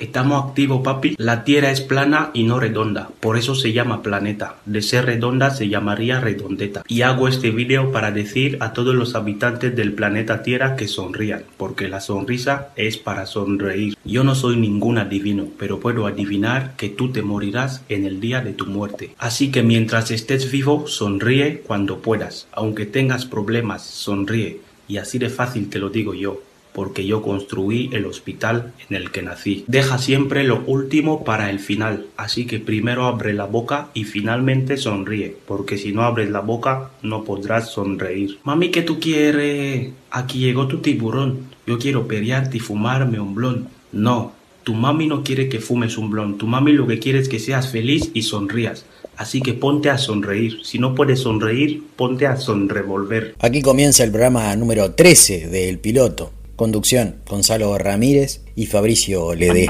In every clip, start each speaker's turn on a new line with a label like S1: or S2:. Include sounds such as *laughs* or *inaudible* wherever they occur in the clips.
S1: Estamos activos, papi. La Tierra es plana y no redonda. Por eso se llama planeta. De ser redonda se llamaría redondeta. Y hago este vídeo para decir a todos los habitantes del planeta Tierra que sonrían. Porque la sonrisa es para sonreír. Yo no soy ningún adivino, pero puedo adivinar que tú te morirás en el día de tu muerte. Así que mientras estés vivo, sonríe cuando puedas. Aunque tengas problemas, sonríe. Y así de fácil te lo digo yo porque yo construí el hospital en el que nací. Deja siempre lo último para el final, así que primero abre la boca y finalmente sonríe, porque si no abres la boca no podrás sonreír. Mami, ¿qué tú quieres? Aquí llegó tu tiburón. Yo quiero pelearte y fumarme un blon. No, tu mami no quiere que fumes un blon. Tu mami lo que quiere es que seas feliz y sonrías. Así que ponte a sonreír. Si no puedes sonreír, ponte a sonrevolver.
S2: Aquí comienza el programa número 13 del piloto. Conducción, Gonzalo Ramírez y Fabricio Ledé.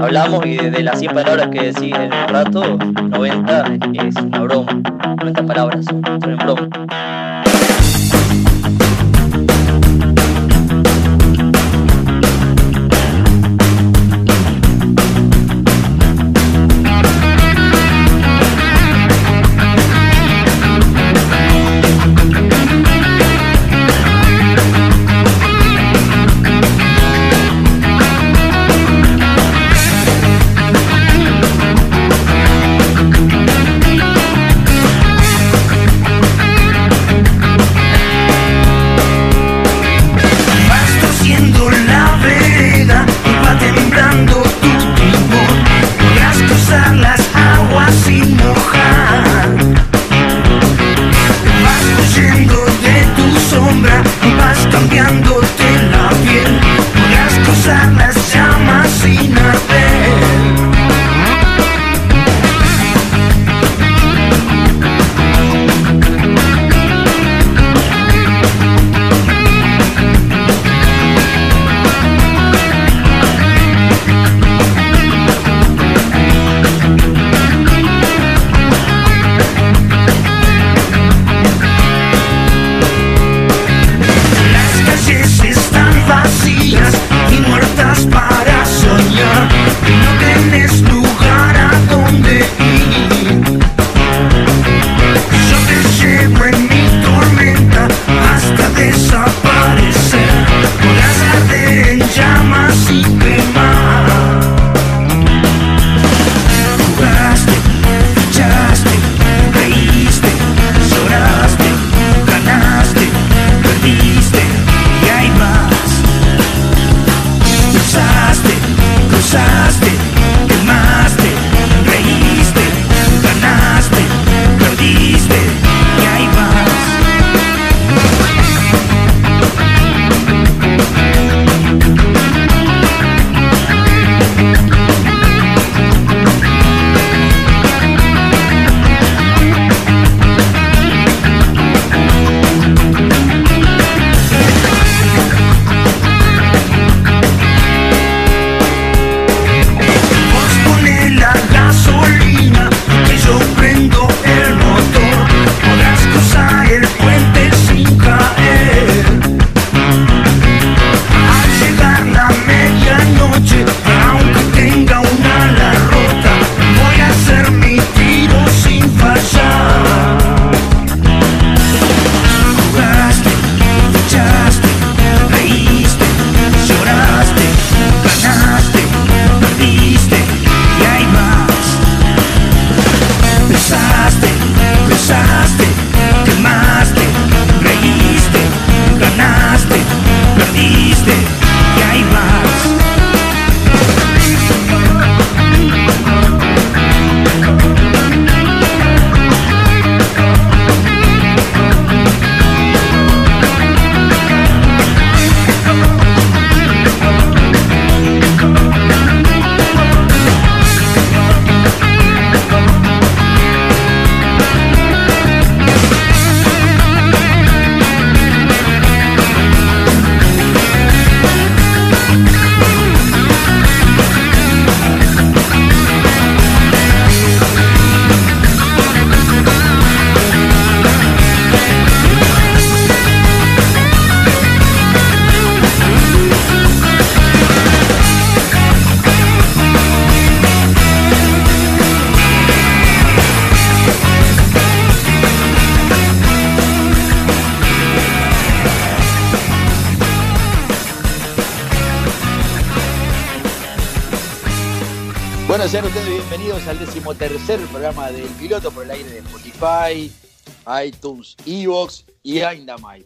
S3: Hablamos y de las 100 palabras que decís en un rato, 90 es una broma. 90 palabras son una broma.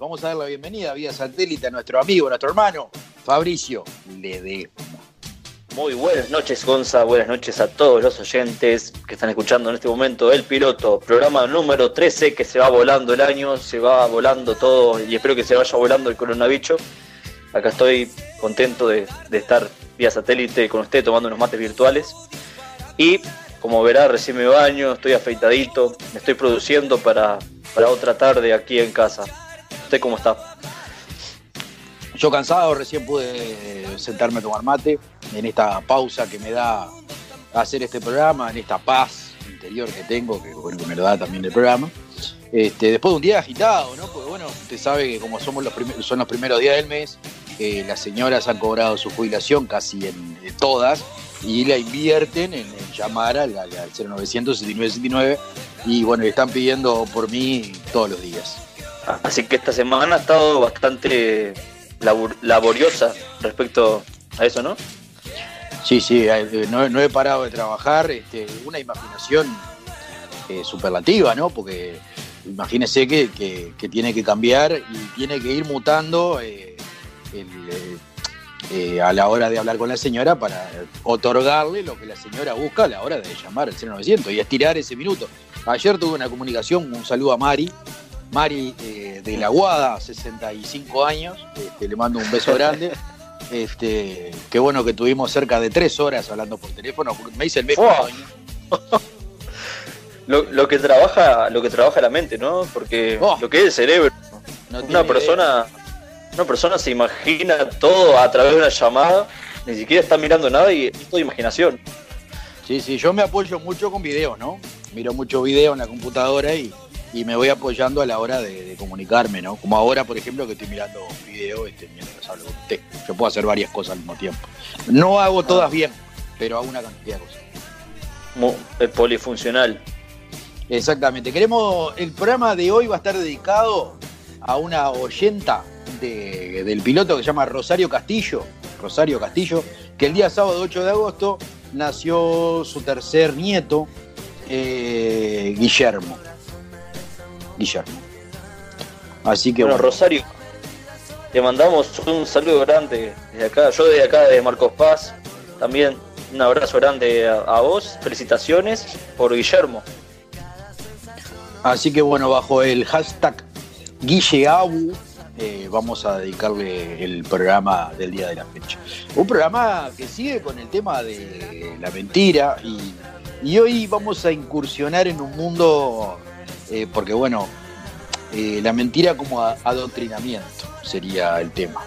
S2: Vamos a dar la bienvenida vía satélite a nuestro amigo, nuestro hermano, Fabricio Ledesma.
S4: Muy buenas noches, Gonza. Buenas noches a todos los oyentes que están escuchando en este momento El Piloto, programa número 13 que se va volando el año, se va volando todo y espero que se vaya volando el coronavirus. Acá estoy contento de, de estar vía satélite con usted tomando unos mates virtuales. Y como verá, recién me baño, estoy afeitadito, me estoy produciendo para, para otra tarde aquí en casa. ¿Usted cómo está?
S2: Yo cansado, recién pude sentarme a tomar mate en esta pausa que me da hacer este programa, en esta paz interior que tengo, que bueno, que me lo da también el programa. Este, después de un día agitado, ¿no? Porque bueno, usted sabe que como somos los son los primeros días del mes, eh, las señoras han cobrado su jubilación casi en todas y la invierten en, en llamar al, al, al 0900 7979 y bueno, le están pidiendo por mí todos los días.
S4: Así que esta semana ha estado bastante labor- laboriosa respecto a eso, ¿no?
S2: Sí, sí, eh, no, no he parado de trabajar, este, una imaginación eh, superlativa, ¿no? Porque imagínese que, que- que tiene que cambiar y tiene que ir mutando eh, el, eh, eh, a la hora de hablar con la señora para otorgarle lo que la señora busca a la hora de llamar al 0900 y estirar ese minuto. Ayer tuve una comunicación, un saludo a Mari, Mari eh, de la Guada, 65 años, este, le mando un beso grande. *laughs* Este, qué bueno que tuvimos cerca de tres horas hablando por teléfono. Me hice el mes. *laughs*
S4: Lo, lo que trabaja, lo que trabaja la mente, ¿no? Porque
S2: Oh.
S4: lo que es el cerebro,
S2: No
S4: una persona, una persona se imagina todo a través de una llamada, ni siquiera está mirando nada y es todo imaginación.
S2: Sí, sí, yo me apoyo mucho con videos, ¿no? Miro mucho video en la computadora y, y me voy apoyando a la hora de, de comunicarme, ¿no? Como ahora, por ejemplo, que estoy mirando video este, mientras hablo con usted. Yo puedo hacer varias cosas al mismo tiempo. No hago todas bien, pero hago una cantidad de cosas.
S4: Es polifuncional.
S2: Exactamente. Queremos. El programa de hoy va a estar dedicado a una oyenta de- del piloto que se llama Rosario Castillo. Rosario Castillo, que el día sábado 8 de agosto nació su tercer nieto, eh, Guillermo. Guillermo. Así que
S4: bueno,
S2: bueno,
S4: Rosario, te mandamos un saludo grande desde acá, yo desde acá de Marcos Paz, también un abrazo grande a, a vos, felicitaciones por Guillermo.
S2: Así que bueno, bajo el hashtag GuilleAbu eh, vamos a dedicarle el programa del día de la fecha. Un programa que sigue con el tema de la mentira y, y hoy vamos a incursionar en un mundo, eh, porque bueno, eh, la mentira como adoctrinamiento sería el tema.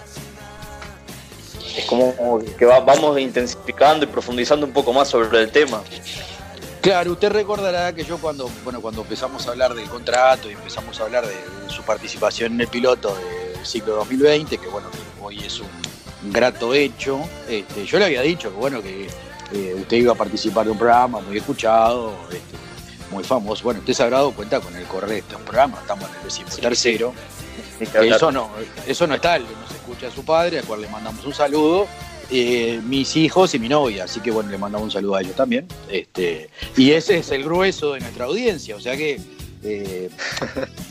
S4: Es como que va- vamos intensificando y profundizando un poco más sobre el tema.
S2: Claro, usted recordará que yo cuando, bueno, cuando empezamos a hablar del contrato y empezamos a hablar de, de su participación en el piloto del ciclo 2020, que bueno, que hoy es un, grato hecho, este, yo le había dicho que bueno, que eh, usted iba a participar de un programa muy escuchado, este, muy famoso. Bueno, usted dado cuenta con el correr de estos programas, estamos en el decimotercero.
S4: Que hablar.
S2: Eso no, eso no está, no se escucha a su padre, al cual le mandamos un saludo. eh, mis hijos y mi novia, así que bueno, le mandamos un saludo a ellos también. Este, y ese es el grueso de nuestra audiencia, o sea que. Eh,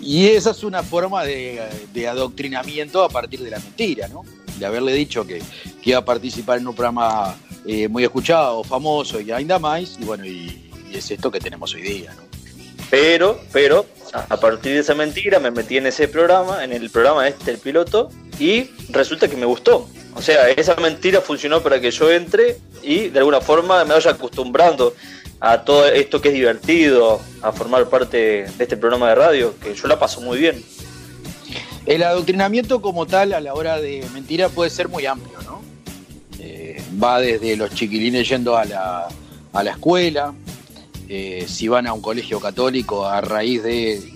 S2: y esa es una forma de, adoctrinamiento a partir de la mentira, ¿no? De haberle dicho que, que iba a participar en un programa eh, muy escuchado, famoso y ainda más, y bueno, y, y es esto que tenemos hoy día, ¿no?
S4: Pero, pero, a partir de esa mentira me metí en ese programa, en el programa este, el piloto, y resulta que me gustó. O sea, esa mentira funcionó para que yo entre y de alguna forma me vaya acostumbrando a todo esto que es divertido, a formar parte de este programa de radio, que yo la paso muy bien.
S2: El adoctrinamiento como tal a la hora de mentira puede ser muy amplio, ¿no? Eh, va desde los chiquilines yendo a la, a la escuela, eh, si van a un colegio católico a raíz de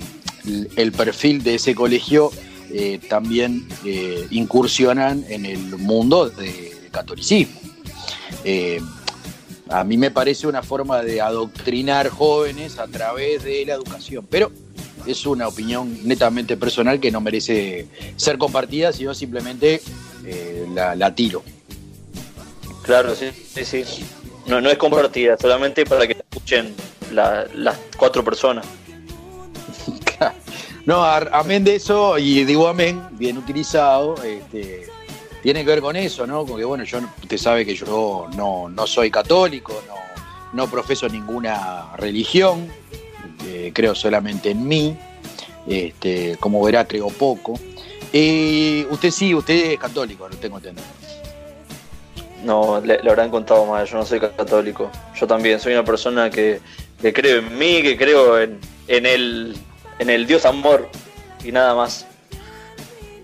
S2: el perfil de ese colegio, eh, también incursionan en el mundo del catolicismo. A mí me parece una forma de adoctrinar jóvenes a través de la educación, pero es una opinión netamente personal que no merece ser compartida, sino simplemente eh, la, la tiro.
S4: Claro, sí, sí, sí. No, no es compartida, solamente para que escuchen las cuatro personas. *laughs*
S2: no, amén de eso, y digo amén, bien utilizado, este, tiene que ver con eso, ¿no? Porque bueno, yo usted sabe que yo no, no soy católico, no, no profeso ninguna religión, eh, creo solamente en mí, este, como verá, creo poco. Y usted sí, usted es católico, lo tengo entendido.
S4: No, le, habrán contado mal, yo no soy católico. Yo también soy una persona que, que creo en mí, que creo en, en, el, en el Dios amor y nada más.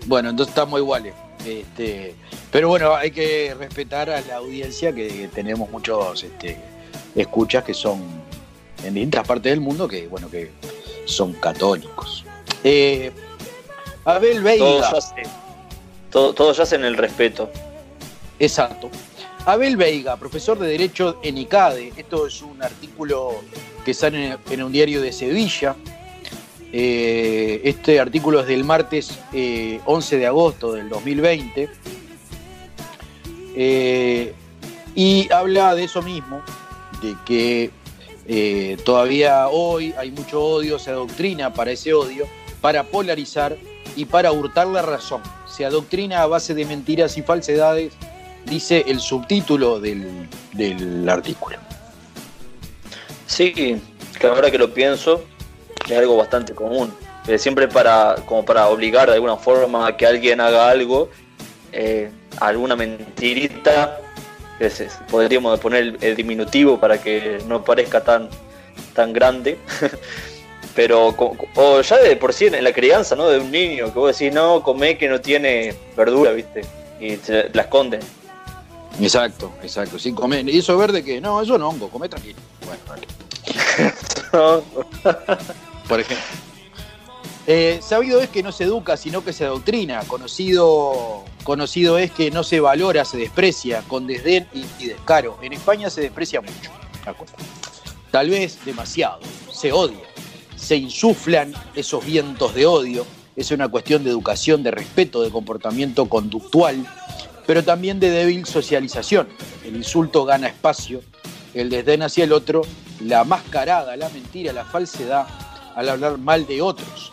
S2: Bueno, entonces estamos iguales. Este, pero bueno, hay que respetar a la audiencia que tenemos muchos este, escuchas que son en distintas partes del mundo que bueno que son católicos. Eh, Abel Veiga.
S4: Todos yacen, el respeto.
S2: Exacto. Abel Veiga, profesor de Derecho en ICADE. Esto es un artículo que sale en un diario de Sevilla. Eh, este artículo es del martes 11 eh, de agosto del 2020. y habla de eso mismo, de que eh, todavía hoy hay mucho odio, se adoctrina para ese odio, para polarizar y para hurtar la razón. Se adoctrina a base de mentiras y falsedades, dice el subtítulo del, artículo.
S4: Sí, que ahora que lo pienso, es algo bastante común. Eh, siempre para, como para obligar de alguna forma a que alguien haga algo, eh, alguna mentirita podríamos poner el, diminutivo para que no parezca tan, tan grande. *laughs* Pero o ya de por sí en la crianza, ¿no? De un niño, que vos decís, no, come que no tiene verdura, ¿viste? Y se la esconden.
S2: Exacto, exacto. Sí, come. ¿Y eso verde que No, eso no hongo, come tranquilo. Bueno, *laughs* *laughs* por ejemplo. Eh, sabido es que no se educa, sino que se adoctrina. Conocido, conocido es que no se valora, se desprecia, con desdén y, descaro. En España se desprecia mucho. Tal vez demasiado. Se odia. Se insuflan esos vientos de odio. Es una cuestión de educación, de respeto, de comportamiento conductual, pero también de débil socialización. El insulto gana espacio, el desdén hacia el otro, la mascarada, la mentira, la falsedad al hablar mal de otros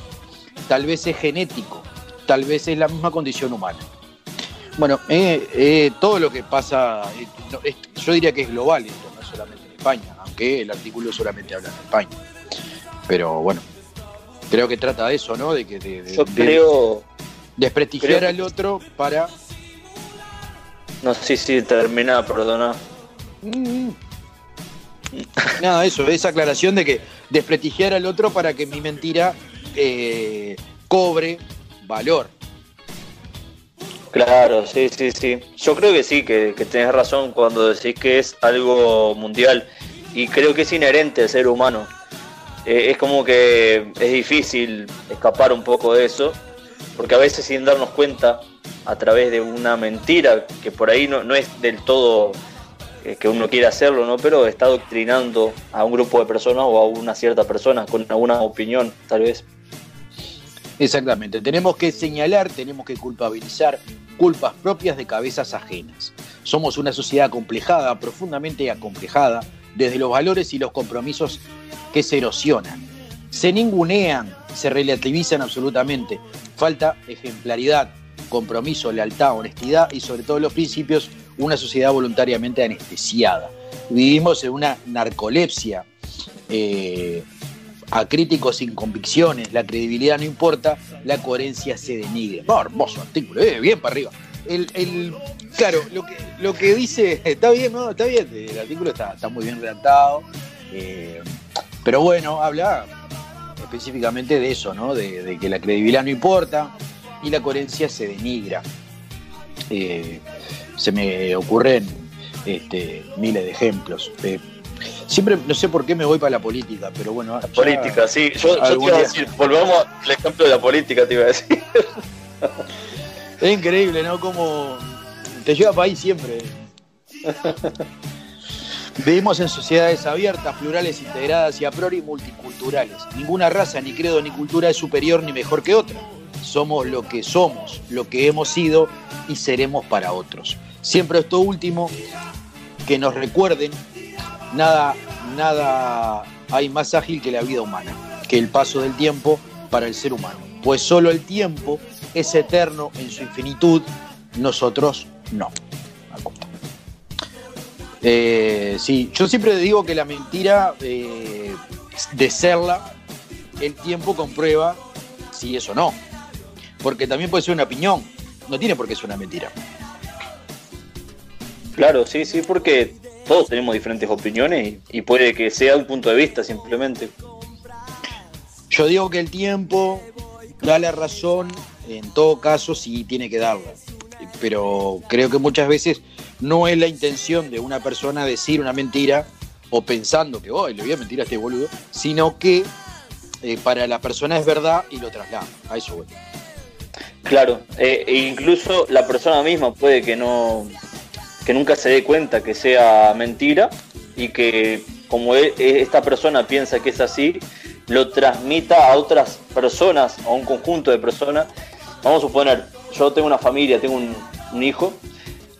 S2: tal vez es genético, tal vez es la misma condición humana. Bueno, eh, eh, todo lo que pasa, eh, yo diría que es global esto, no solamente en España, aunque el artículo solamente habla de España. Pero bueno, creo que trata de eso, ¿no? De que de,
S4: yo creo
S2: desprestigiar al otro para.
S4: No sé si termina, perdona. Mm. *laughs*
S2: Nada, eso, esa aclaración de que desprestigiar al otro para que mi mentira eh, cobre valor.
S4: Claro, sí, sí, sí. Yo creo que sí, que, que, tenés razón cuando decís que es algo mundial y creo que es inherente al ser humano. Eh, es como que es difícil escapar un poco de eso, porque a veces sin darnos cuenta, a través de una mentira, que por ahí no, no es del todo que uno quiere hacerlo, ¿no? Pero está doctrinando a un grupo de personas o a una cierta persona con alguna opinión, tal vez.
S2: Exactamente, tenemos que señalar, tenemos que culpabilizar culpas propias de cabezas ajenas. Somos una sociedad acomplejada, profundamente acomplejada, desde los valores y los compromisos que se erosionan. Se ningunean, se relativizan absolutamente. Falta ejemplaridad, compromiso, lealtad, honestidad y sobre todo los principios, una sociedad voluntariamente anestesiada. Vivimos en una narcolepsia. Eh, a críticos sin convicciones, la credibilidad no importa, la coherencia se denigra. hermoso artículo, eh, bien para arriba. El, claro, lo que, lo que dice, está bien, ¿no? Está bien, el artículo está, muy bien redactado, eh, pero bueno, habla específicamente de eso, ¿no? De, que la credibilidad no importa y la coherencia se denigra. Eh, se me ocurren este, miles de ejemplos. Siempre, no sé por qué me voy para la política, pero bueno.
S4: La política, sí. Yo, te iba a decir, volvamos al ejemplo de la política, te iba a decir. *laughs*
S2: Es increíble, ¿no? Como te lleva país siempre. Vivimos en sociedades abiertas, plurales, integradas y a priori multiculturales. Ninguna raza, ni credo, ni cultura es superior ni mejor que otra. Somos lo que somos, lo que hemos sido y seremos para otros. Siempre esto último, que nos recuerden nada, nada hay más ágil que la vida humana, que el paso del tiempo para el ser humano. Pues solo el tiempo es eterno en su infinitud, nosotros no. Eh, sí, yo siempre digo que la mentira, eh, de serla, el tiempo comprueba si es o no. Porque también puede ser una opinión, no tiene por qué ser una mentira.
S4: Claro, sí, sí, porque todos tenemos diferentes opiniones y, puede que sea un punto de vista simplemente.
S2: Yo digo que el tiempo da la razón, en todo caso, si tiene que darla. Pero creo que muchas veces no es la intención de una persona decir una mentira o pensando que, oh, le voy a mentir a este boludo, sino que eh, para la persona es verdad y lo traslada. A eso voy.
S4: Claro, eh, e incluso la persona misma puede que no, que nunca se dé cuenta que sea mentira y que como e, e, esta persona piensa que es así, lo transmita a otras personas, a un conjunto de personas. Vamos a suponer, yo tengo una familia, tengo un hijo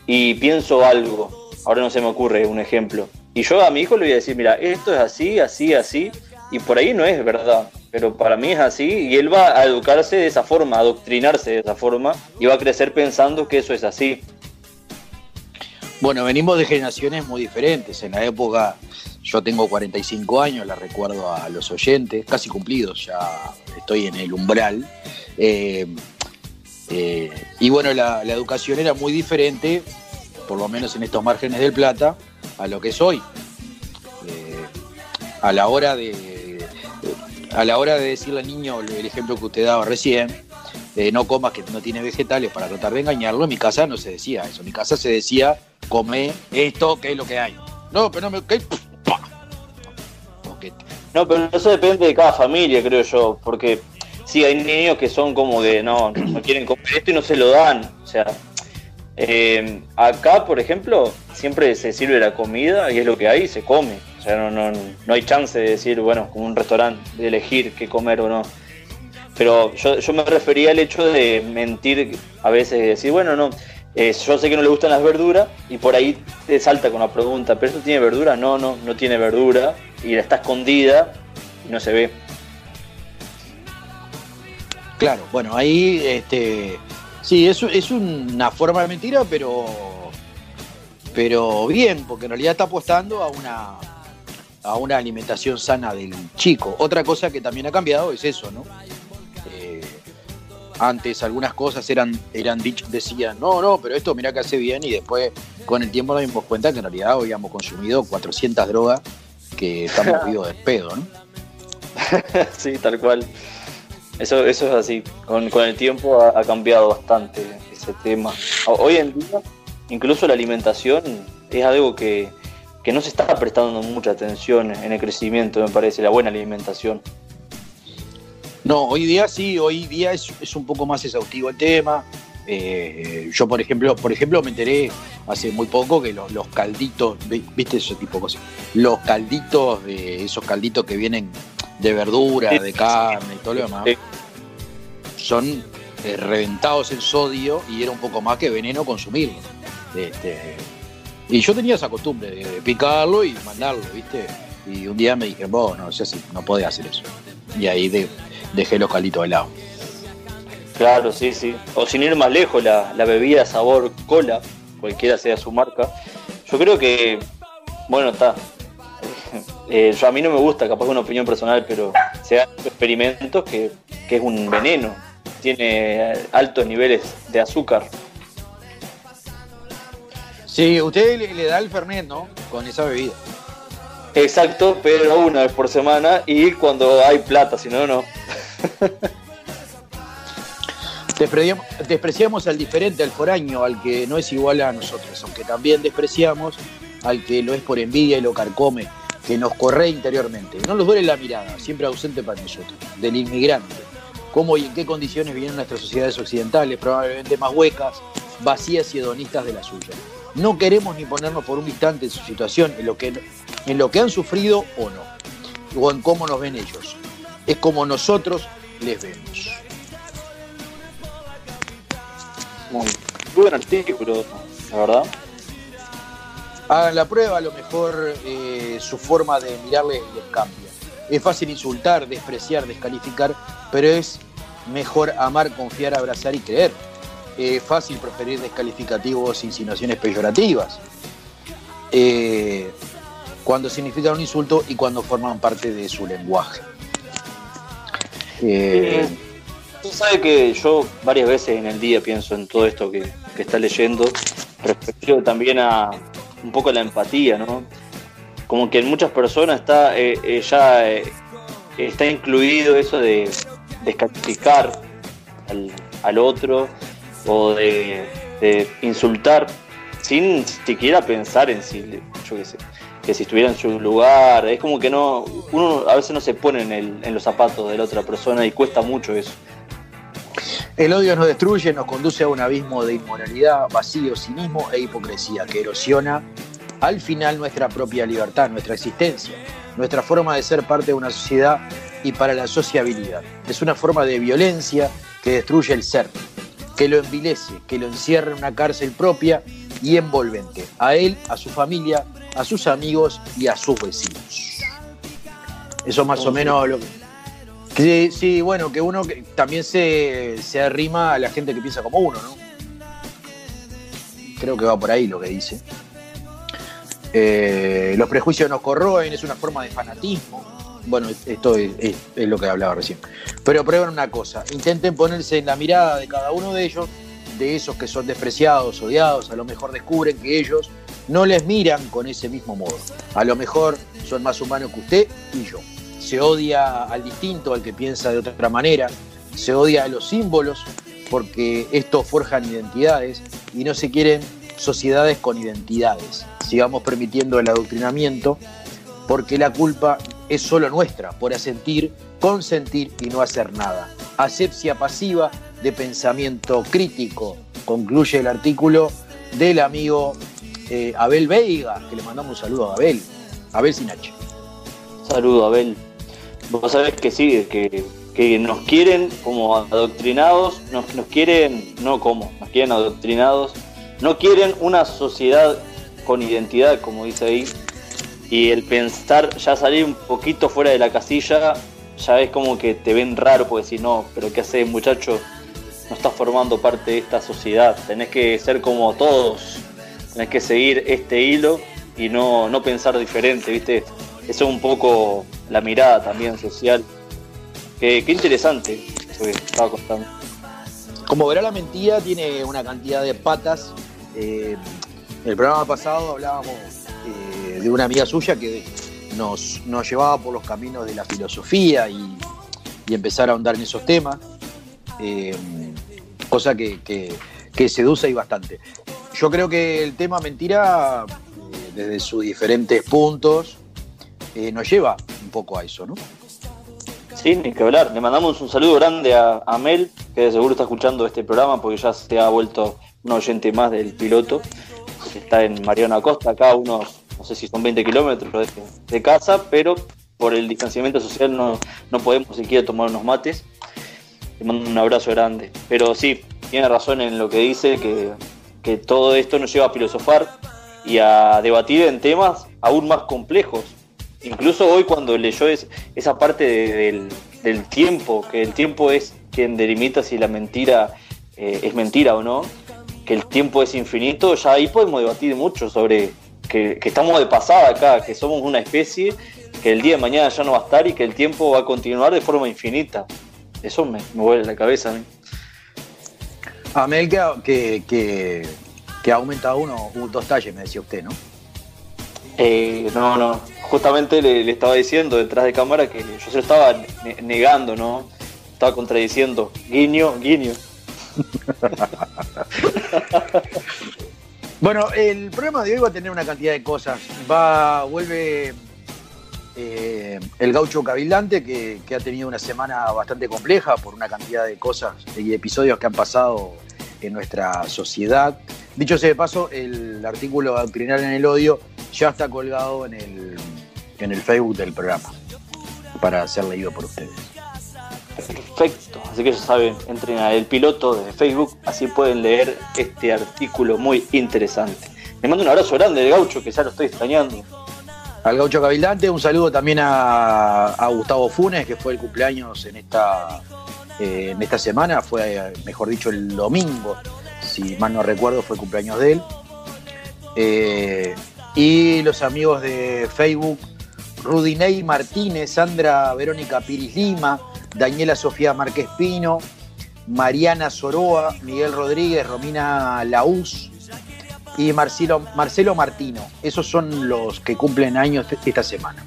S4: y pienso algo, ahora no se me ocurre un ejemplo, y yo a mi hijo le voy a decir, mira, esto es así, así, así, y por ahí no es verdad, pero para mí es así, y él va a educarse de esa forma, a adoctrinarse de esa forma, y va a crecer pensando que eso es así.
S2: Bueno, venimos de generaciones muy diferentes. En la época, yo tengo 45 años, la recuerdo a los oyentes, casi cumplidos, ya estoy en el umbral. Eh, eh, y bueno, la, la, educación era muy diferente, por lo menos en estos márgenes del Plata, a lo que soy. Eh, a la hora de a la hora de decirle al niño el ejemplo que usted daba recién, eh, no comas que no tiene vegetales para tratar de engañarlo, en mi casa no se decía eso, en mi casa se decía come esto que es lo que hay. No, pero no me
S4: No, pero eso depende de cada familia, creo yo, porque sí hay niños que son como de no, no quieren comer esto y no se lo dan, o sea, eh, acá, por ejemplo, siempre se sirve la comida y es lo que hay, se come. O sea, no, no, no hay chance de decir, bueno, como un restaurante, de elegir qué comer o no. Pero yo, yo me refería al hecho de mentir a veces, de decir, bueno, no, eh, yo sé que no le gustan las verduras y por ahí te salta con la pregunta, ¿pero esto tiene verdura? No, no, no tiene verdura y está escondida y no se ve.
S2: Claro, bueno, ahí este, Sí, es, es una forma de mentira, pero, pero bien, porque en realidad está apostando a una, a una alimentación sana del chico. Otra cosa que también ha cambiado es eso, ¿no? Eh, antes algunas cosas eran, eran decían, no, no, pero esto mira que hace bien y después con el tiempo nos dimos cuenta que en realidad habíamos consumido 400 drogas que estamos *laughs* vivos de pedo, ¿no? *laughs*
S4: sí, tal cual. Eso, eso es así. Con, el tiempo ha, cambiado bastante ese tema. Hoy en día, incluso la alimentación es algo que, no se está prestando mucha atención en el crecimiento, me parece, la buena alimentación.
S2: No, hoy día sí, hoy día es, un poco más exhaustivo el tema. Eh, yo, por ejemplo, por ejemplo, me enteré hace muy poco que los, calditos, ¿viste ese tipo de cosas? Los calditos, de esos calditos que vienen de verdura, de carne y todo lo demás, son eh, reventados en sodio y era un poco más que veneno consumirlo. Este, y yo tenía esa costumbre de, picarlo y mandarlo, ¿viste? Y un día me dije, vos, no sé si no podés hacer eso. Y ahí dejé los calitos de lado.
S4: Claro, sí, sí. O sin ir más lejos, la, la bebida sabor cola, cualquiera sea su marca. Yo creo que, bueno, está, *laughs* eh, yo, a mí no me gusta, capaz una opinión personal, pero se han experimentos que, es un veneno, tiene altos niveles de azúcar.
S2: Sí, usted le, da el Fernet, ¿no? Con esa bebida.
S4: Exacto, pero una vez por semana y cuando hay plata, si no, no. *laughs*
S2: despreciamos, despreciamos al diferente, al foráneo, al que no es igual a nosotros, aunque también despreciamos al que lo es por envidia y lo carcome que nos corre interiormente. No nos duele la mirada, siempre ausente para nosotros, del inmigrante. Cómo y en qué condiciones vienen nuestras sociedades occidentales, probablemente más huecas, vacías y hedonistas de la suya. No queremos ni ponernos por un instante en su situación, en lo que, en lo que han sufrido o no, o en cómo nos ven ellos. Es como nosotros les vemos.
S4: Muy buen artículo, la verdad
S2: hagan la prueba, a lo mejor eh, su forma de mirarle les cambia. Es fácil insultar, despreciar, descalificar, pero es mejor amar, confiar, abrazar y creer. Es fácil preferir descalificativos, insinuaciones peyorativas. Eh, cuando significan un insulto y cuando forman parte de su lenguaje.
S4: Eh, Tú sabes que yo varias veces en el día pienso en todo esto que, que está leyendo, respecto también a un poco la empatía, ¿no? Como que en muchas personas está eh, eh, ya está incluido eso de descalificar al, al otro o de, insultar sin siquiera pensar en si, yo qué sé, que si estuviera en su lugar, es como que no, uno a veces no se pone en los zapatos de la otra persona y cuesta mucho eso.
S2: El odio nos destruye, nos conduce a un abismo de inmoralidad, vacío, cinismo e hipocresía que erosiona al final nuestra propia libertad, nuestra existencia, nuestra forma de ser parte de una sociedad y para la sociabilidad. Es una forma de violencia que destruye el ser, que lo envilece, que lo encierra en una cárcel propia y envolvente, a él, a su familia, a sus amigos y a sus vecinos. Eso más o menos lo que... Sí, sí, bueno, que uno también se, se arrima a la gente que piensa como uno, ¿no? Creo que va por ahí lo que dice. Eh, los prejuicios nos corroen, es una forma de fanatismo. Bueno, esto es, lo que hablaba recién. Pero prueben una cosa, intenten ponerse en la mirada de cada uno de ellos, de esos que son despreciados, odiados, a lo mejor descubren que ellos no les miran con ese mismo modo. A lo mejor son más humanos que usted y yo. Se odia al distinto, al que piensa de otra manera, se odia a los símbolos, porque estos forjan identidades y no se quieren sociedades con identidades. Sigamos permitiendo el adoctrinamiento porque la culpa es solo nuestra por asentir, consentir y no hacer nada. Asepsia pasiva de pensamiento crítico, concluye el artículo del amigo eh, Abel Veiga, que le mandamos un saludo a Abel, Abel Sinache.
S4: Saludo, Abel. Vos sabés que sí, que, que nos quieren como adoctrinados, nos, nos quieren, no como, nos quieren adoctrinados no quieren una sociedad con identidad, como dice ahí, y el pensar ya salir un poquito fuera de la casilla, ya es como que te ven raro porque si no, pero ¿qué haces muchacho? No estás formando parte de esta sociedad, tenés que ser como todos, tenés que seguir este hilo y no, no pensar diferente, ¿viste? Eso es un poco la mirada también social. Qué, qué interesante estaba contando.
S2: Como verá, la mentira tiene una cantidad de patas eh, el programa pasado hablábamos eh, de una amiga suya que nos, nos, llevaba por los caminos de la filosofía y, y empezar a ahondar en esos temas, eh, cosa que, que, seduce y bastante. Yo creo que el tema mentira, eh, desde sus diferentes puntos, eh, nos lleva un poco a eso, ¿no?
S4: Sí, ni que hablar. Le mandamos un saludo grande a, Mel, que de seguro está escuchando este programa porque ya se ha vuelto un oyente más del piloto, está en Mariano Acosta, acá unos, no sé si son 20 kilómetros de, casa, pero por el distanciamiento social no, no podemos siquiera tomar unos mates. Le mando un abrazo grande. Pero sí, tiene razón en lo que dice, que, que todo esto nos lleva a filosofar y a debatir en temas aún más complejos. Incluso hoy cuando leyó es, esa parte de, del, del, tiempo, que el tiempo es quien delimita si la mentira eh, es mentira o no, que el tiempo es infinito, ya ahí podemos debatir mucho sobre que, que, estamos de pasada acá, que somos una especie, que el día de mañana ya no va a estar y que el tiempo va a continuar de forma infinita. Eso me, me vuelve la cabeza a mí.
S2: Amel, que, que, que, que ha aumentado uno, dos talles, me decía usted, ¿no?
S4: Eh, no, no. Justamente le, le, estaba diciendo detrás de cámara que yo se lo estaba negando, ¿no? Estaba contradiciendo. Guiño, guiño. *laughs*
S2: bueno, el programa de hoy va a tener una cantidad de cosas. Va, vuelve eh, el gaucho cabildante, que, que, ha tenido una semana bastante compleja por una cantidad de cosas y episodios que han pasado en nuestra sociedad. Dicho sea de paso, el artículo Adoctrinar en el Odio ya está colgado en el, en el Facebook del programa para ser leído por ustedes.
S4: Perfecto, así que ya saben, entren a el piloto de Facebook, así pueden leer este artículo muy interesante. Le mando un abrazo grande de gaucho que ya lo estoy extrañando.
S2: al gaucho cabildante. Un saludo también a, Gustavo Funes, que fue el cumpleaños en esta, eh, en esta semana, fue, mejor dicho, el domingo, si mal no recuerdo, fue el cumpleaños de él. Eh, y los amigos de Facebook, Rudinei Martínez, Sandra Verónica Piris Lima, Daniela Sofía Márquez Pino, Mariana Soroa, Miguel Rodríguez, Romina Laúz, y Marcelo, Marcelo Martino. Esos son los que cumplen años esta semana.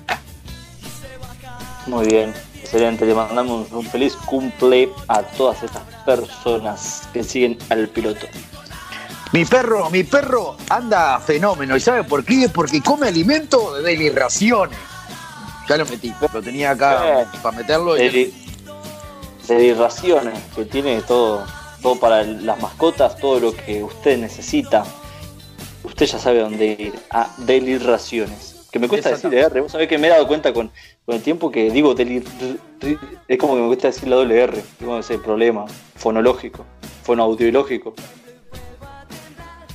S4: Muy bien, excelente. Le mandamos un feliz cumple a todas estas personas que siguen al piloto.
S2: Mi perro, mi perro anda fenómeno. ¿Y sabe por qué? Porque come alimento de delirraciones. Ya lo metí, lo tenía acá para meterlo.
S4: Y... Delirraciones, que tiene todo, todo para las mascotas, todo lo que usted necesita usted ya sabe dónde ir, a Daily Raciones. Que me cuesta decir R, vos sabés que me he dado cuenta con, el tiempo que digo Daily es como que me cuesta decir la doble R, tengo ese problema fonológico, fonoaudiológico.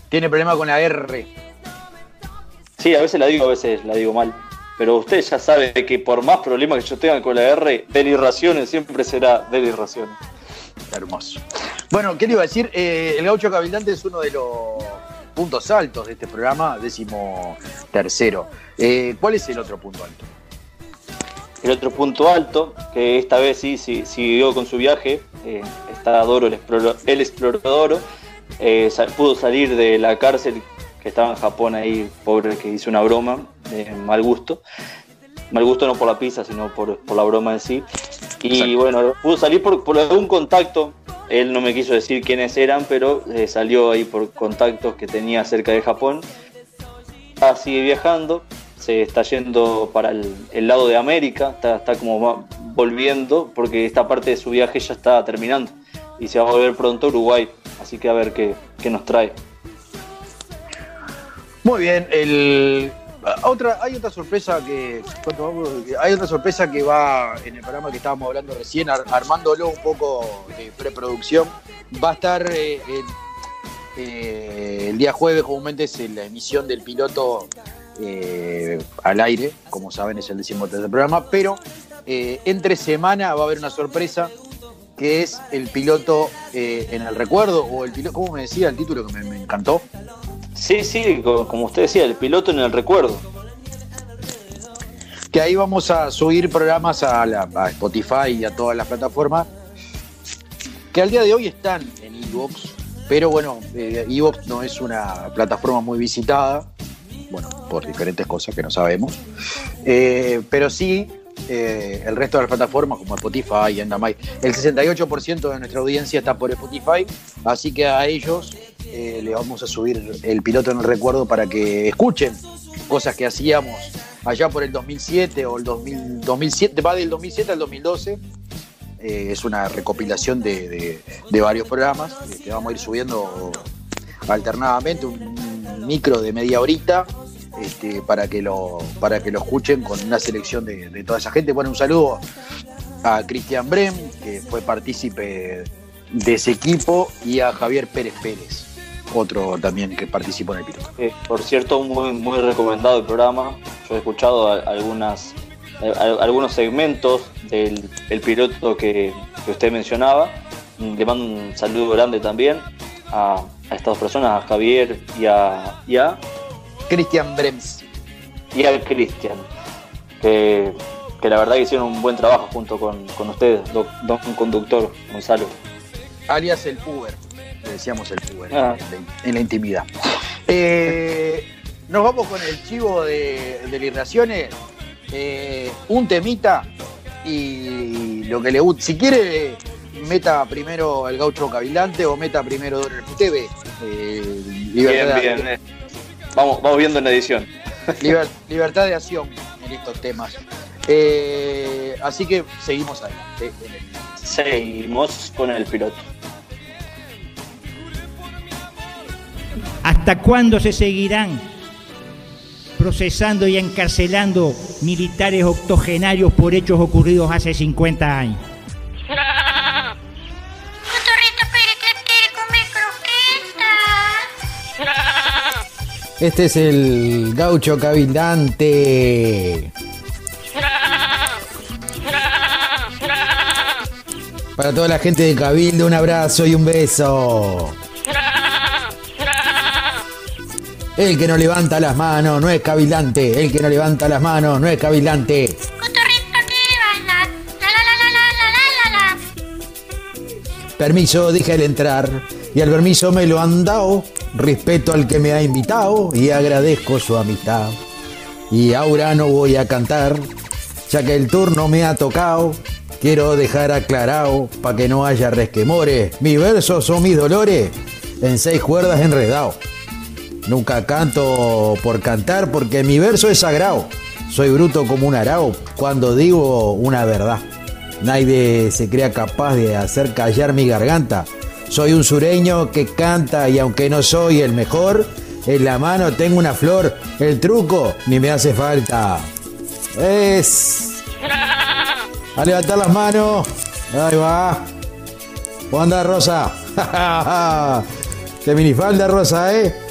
S2: Tiene problema con la R.
S4: Sí, a veces la digo, a veces la digo mal. Pero usted ya sabe que por más problemas que yo tenga con la R, Raciones siempre será Raciones.
S2: Hermoso. Bueno, ¿qué le iba a decir? Eh, el gaucho cabildante es uno de los puntos altos de este programa, décimo tercero. Eh, ¿Cuál es el otro punto alto?
S4: El otro punto alto, que esta vez sí, siguió con su viaje, eh, está Doro, el, explorador, eh, pudo salir de la cárcel que estaba en Japón ahí, pobre que hizo una broma de mal gusto. Mal gusto no por la pizza, sino por, la broma en sí. Y bueno, pudo salir por, por algún contacto él no me quiso decir quiénes eran, pero eh, salió ahí por contactos que tenía cerca de Japón. Está, sigue viajando, se está yendo para el, lado de América, está, está como volviendo porque esta parte de su viaje ya está terminando y se va a volver pronto a Uruguay. Así que a ver qué, qué nos trae.
S2: Muy bien, el, otra, hay otra sorpresa que. Hay otra sorpresa que va en el programa que estábamos hablando recién, armándolo un poco de preproducción. Va a estar eh, eh, el día jueves, comúnmente es la emisión del piloto eh, al aire, como saben, es el del programa, pero entre semana va a haber una sorpresa que es el piloto en el recuerdo, o el piloto, ¿cómo me decía el título que me encantó?
S4: Sí, sí, como usted decía, el piloto en el recuerdo.
S2: Que ahí vamos a subir programas a, Spotify y a todas las plataformas que al día de hoy están en Evox, pero bueno, eh, Evox no es una plataforma muy visitada, bueno, por diferentes cosas que no sabemos, eh, pero sí eh, el resto de las plataformas como Spotify y Andamai. El 68% de nuestra audiencia está por Spotify, así que a ellos eh, le vamos a subir el piloto en el recuerdo para que escuchen cosas que hacíamos allá por el 2007 o el 2007, va del 2007 al 2012. Eh, es una recopilación de, varios programas que vamos a ir subiendo alternadamente, un micro de media horita este, para, que lo, para que lo escuchen con una selección de, de toda esa gente. Bueno, un saludo a Cristian Brem, que fue partícipe de ese equipo, y a Javier Pérez Pérez otro también que participó en el piloto.
S4: Eh, por cierto, muy, muy recomendado el programa. Yo he escuchado algunas, algunos segmentos del piloto que, usted mencionaba. Le mando un saludo grande también a, estas dos personas, a Javier y a, y
S2: Cristian Brems.
S4: Y al Cristian, que, la verdad que hicieron un buen trabajo junto con, con ustedes, don, conductor Gonzalo.
S2: Alias el Uber decíamos el fútbol ah. en, la intimidad. Eh, nos vamos con el chivo de, de eh, un temita y lo que le gusta. Si quiere, meta primero el gaucho cavilante o meta primero el TV.
S4: Eh, libertad bien, bien. Vamos, vamos viendo en la edición. *laughs*
S2: libertad de acción en estos temas. así que seguimos adelante.
S4: Seguimos con el piloto.
S5: ¿Hasta cuándo se seguirán procesando y encarcelando militares octogenarios por hechos ocurridos hace 50 años?
S2: Este es el gaucho cabildante. Para toda la gente de Cabildo, un abrazo y un beso. El que no levanta las manos no es cabildante. El que no levanta las manos no es cabildante. Permiso, dije al entrar. Y el permiso me lo han dado. Respeto al que me ha invitado y agradezco su amistad. Y ahora no voy a cantar, ya que el turno me ha tocado. Quiero dejar aclarado, pa' que no haya resquemores. Mis versos son mis dolores, en seis cuerdas enredado. Nunca canto por cantar porque mi verso es sagrado. Soy bruto como un arao cuando digo una verdad. Nadie se crea capaz de hacer callar mi garganta. Soy un sureño que canta y aunque no soy el mejor, en la mano tengo una flor. El truco ni me hace falta. Es. A levantar las manos. Ahí va. ¿Cómo Rosa? *laughs* Qué minifalda Rosa, ¿eh?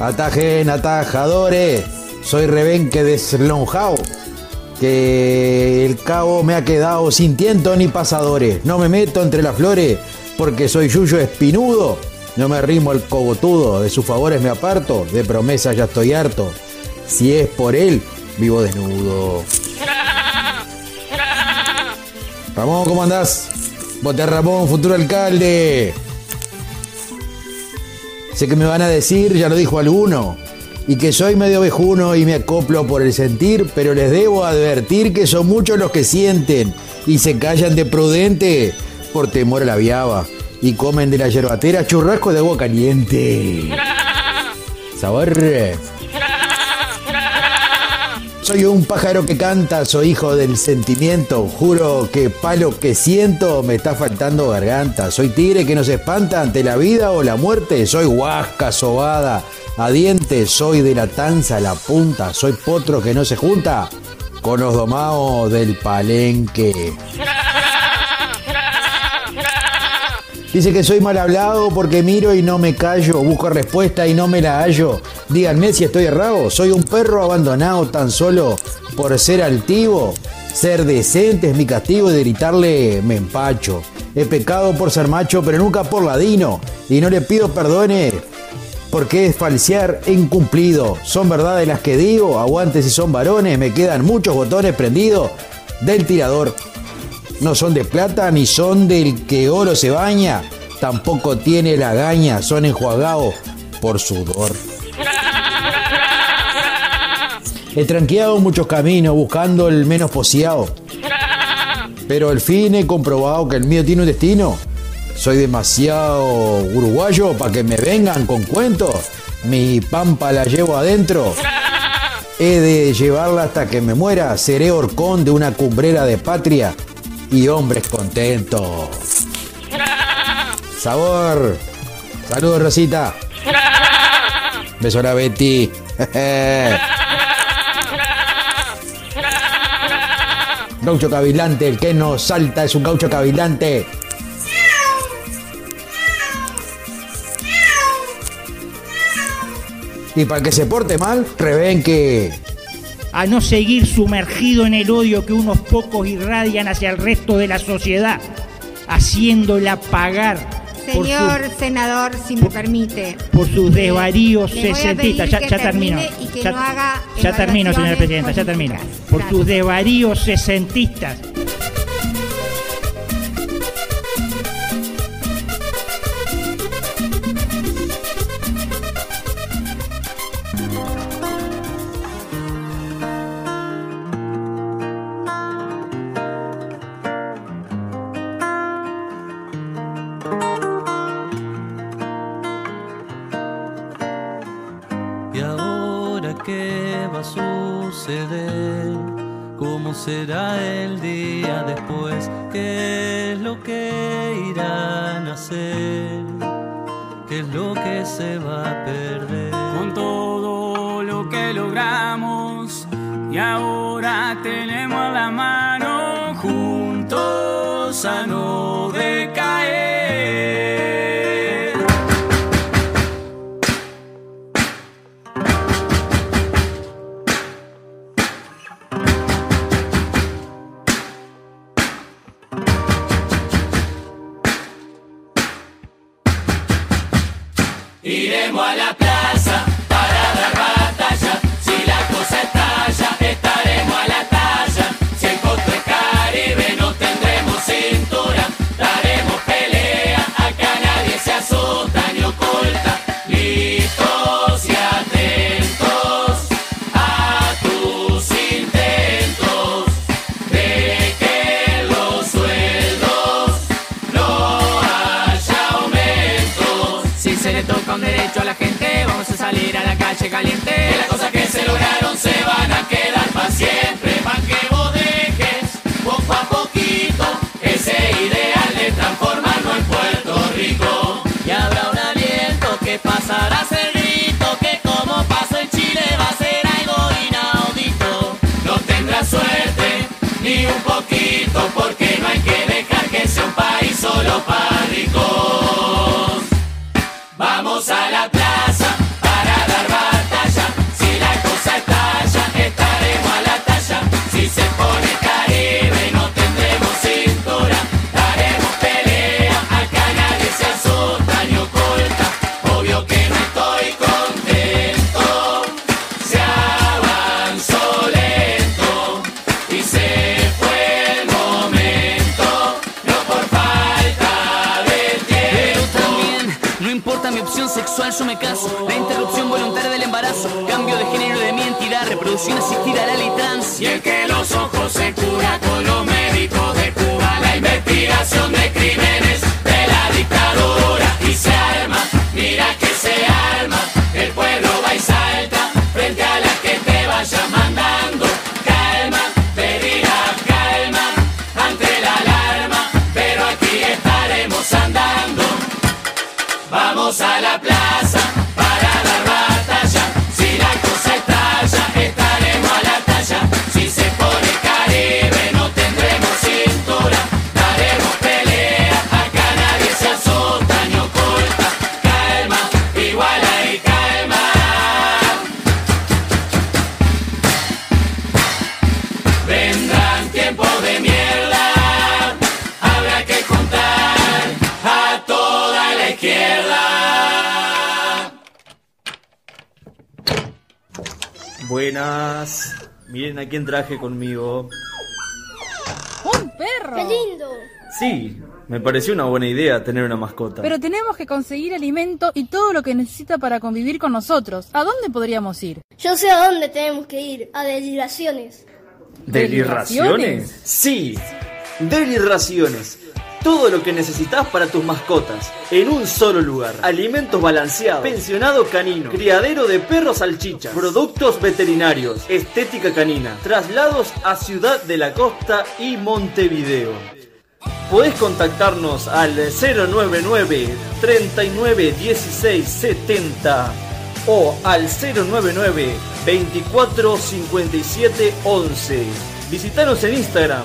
S2: Atajen, atajadores. Soy rebenque deslonjao. Que el cabo me ha quedado sin tiento ni pasadores. No me meto entre las flores porque soy yuyo espinudo. No me rimo el cogotudo. De sus favores me aparto. De promesas ya estoy harto. Si es por él, vivo desnudo. Ramón, ¿cómo andás? Bote Ramón, futuro alcalde. Sé que me van a decir, ya lo dijo alguno, y que soy medio vejuno y me acoplo por el sentir, pero les debo advertir que son muchos los que sienten y se callan de prudente por temor a la viaba y comen de la yerbatera churrasco de agua caliente. *laughs* Sabor. Soy un pájaro que canta, soy hijo del sentimiento. Juro que palo que siento me está faltando garganta. Soy tigre que no se espanta ante la vida o la muerte. Soy huasca sobada a dientes. Soy de la tanza la punta. Soy potro que no se junta con los domados del palenque. Dice que soy mal hablado porque miro y no me callo, busco respuesta y no me la hallo. Díganme si estoy errado, soy un perro abandonado tan solo por ser altivo. Ser decente es mi castigo de gritarle me empacho. He pecado por ser macho, pero nunca por ladino. Y no le pido perdones porque es falsear incumplido. Son verdades las que digo, aguante si son varones, me quedan muchos botones prendidos del tirador no son de plata ni son del que oro se baña, tampoco tiene la gaña, son enjuagados por sudor. He tranqueado muchos caminos buscando el menos poseado, pero al fin he comprobado que el mío tiene un destino. Soy demasiado uruguayo para que me vengan con cuentos. Mi pampa la llevo adentro. He de llevarla hasta que me muera. Seré horcón de una cumbrera de patria y hombres contentos. Sabor. Saludos, Rosita. Beso a Betty. *laughs* Gaucho cavilante, el que no salta es un gaucho cavilante. Y para que se porte mal, rebenque
S5: a no seguir sumergido en el odio que unos pocos irradian hacia el resto de la sociedad, haciéndola pagar.
S6: Señor senador, si me permite.
S5: Por sus desvaríos sesentistas. Ya, ya termino. Ya, ya termino, señora presidenta, ya termino. Por sus desvaríos sesentistas
S7: A
S4: quién traje conmigo.
S8: ¡Un perro!
S9: ¡Qué lindo!
S4: Sí, me pareció una buena idea tener una mascota.
S8: Pero tenemos que conseguir alimento y todo lo que necesita para convivir con nosotros. ¿A dónde podríamos ir?
S9: Yo sé a dónde tenemos que ir, a deliraciones.
S4: ¿Deliraciones? Sí, Deliraciones. Todo lo que necesitas para tus mascotas, en un solo lugar. Alimentos balanceados, pensionado canino, criadero de perros salchichas, productos veterinarios, estética canina, traslados a Ciudad de la Costa y Montevideo. Podés contactarnos al 099 39 16 70 o al 099 24 57 11. Visitanos en Instagram,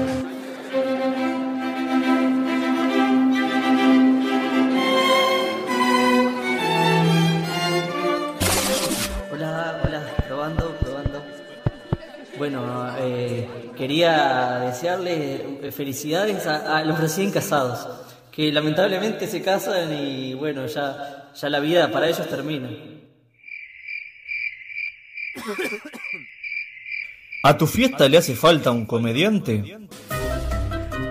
S10: Bueno, eh, quería desearles felicidades a, a los recién casados, que lamentablemente se casan y bueno, ya, ya la vida para ellos termina.
S4: ¿A tu fiesta le hace falta un comediante?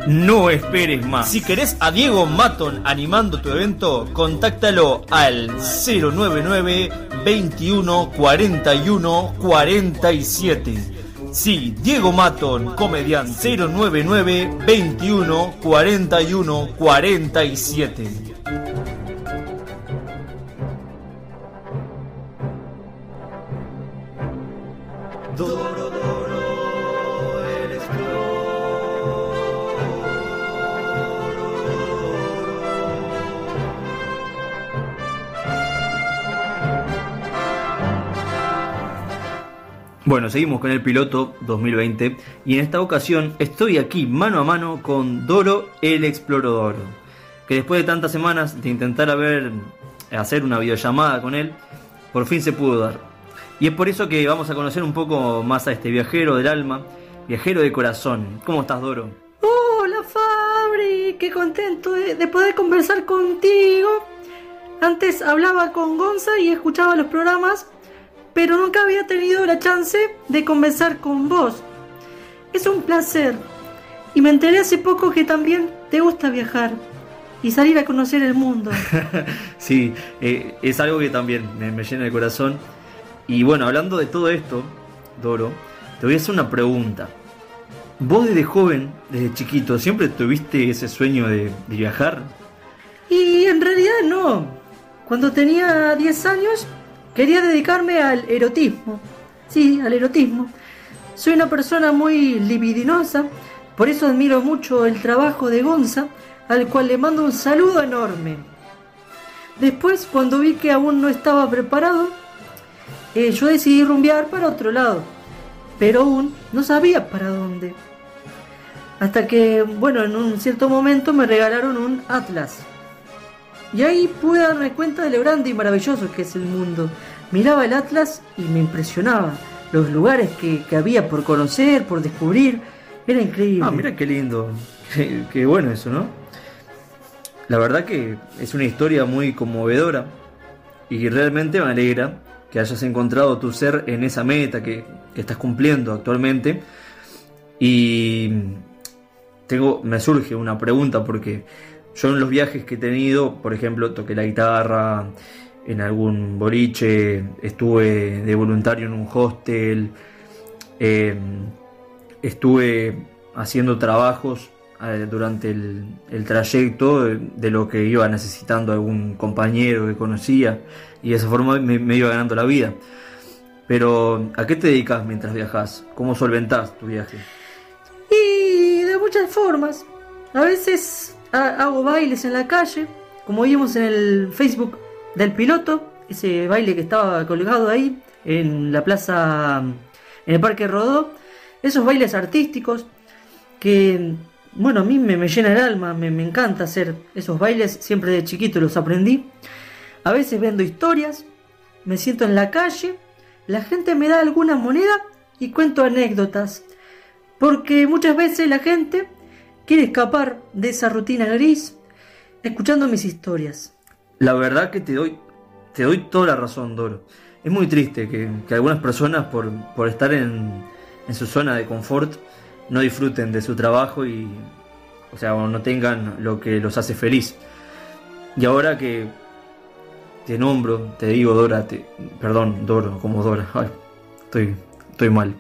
S4: No esperes más. Si querés a Diego Maton animando tu evento, contáctalo al 099 21 41 47. Sí, Diego Maton, comediante 099 21 41 47. Doro, Bueno, seguimos con el piloto 2020 y en esta ocasión estoy aquí mano a mano con Doro el Explorador, que después de tantas semanas de intentar hacer una videollamada con él, por fin se pudo dar. Y es por eso que vamos a conocer un poco más a este viajero del alma, viajero de corazón. ¿Cómo estás, Doro?
S11: Hola, Fabri, qué contento de, de poder conversar contigo. Antes hablaba con Gonza y escuchaba los programas pero nunca había tenido la chance de conversar con vos. Es un placer. Y me enteré hace poco que también te gusta viajar y salir a conocer el mundo. *laughs*
S4: sí, eh, es algo que también me, me, llena el corazón. Y bueno, hablando de todo esto, Doro, te voy a hacer una pregunta. ¿Vos desde joven, desde chiquito, siempre tuviste ese sueño de, de viajar?
S11: Y en realidad no. Cuando tenía 10 años Quería dedicarme al erotismo. Sí, al erotismo. Soy una persona muy libidinosa, por eso admiro mucho el trabajo de Gonza, al cual le mando un saludo enorme. Después, cuando vi que aún no estaba preparado, eh, yo decidí rumbear para otro lado, pero aún no sabía para dónde. Hasta que, bueno, en un cierto momento me regalaron un atlas. Y ahí pude darme cuenta de lo grande y maravilloso que es el mundo. Miraba el atlas y me impresionaba. Los lugares que, había por conocer, por descubrir. Era increíble.
S4: Ah, mira qué lindo. Qué, bueno eso, ¿no? La verdad que es una historia muy conmovedora. Y realmente me alegra que hayas encontrado tu ser en esa meta que, que estás cumpliendo actualmente. Y tengo, me surge una pregunta porque yo en los viajes que he tenido, por ejemplo, toqué la guitarra en algún boliche, estuve de voluntario en un hostel, em, estuve haciendo trabajos eh, durante el, trayecto de, lo que iba necesitando algún compañero que conocía y de esa forma me, me iba ganando la vida. Pero, ¿a qué te dedicas mientras viajas? ¿Cómo solventás tu viaje?
S11: Y de muchas formas. A veces hago bailes en la calle, como vimos en el Facebook del piloto, ese baile que estaba colgado ahí en la plaza, en el Parque Rodó, esos bailes artísticos que, bueno, a mí me, me llena el alma, me, me encanta hacer esos bailes, siempre de chiquito los aprendí. A veces vendo historias, me siento en la calle, la gente me da alguna moneda y cuento anécdotas, porque muchas veces la gente quiere escapar de esa rutina gris escuchando mis historias.
S4: La verdad que te doy, te doy toda la razón, Doro. Es muy triste que, algunas personas por, por estar en, en, su zona de confort no disfruten de su trabajo y, o sea, no tengan lo que los hace feliz. Y ahora que te nombro, te digo Dora, te, perdón, Doro, como Dora, estoy, estoy mal.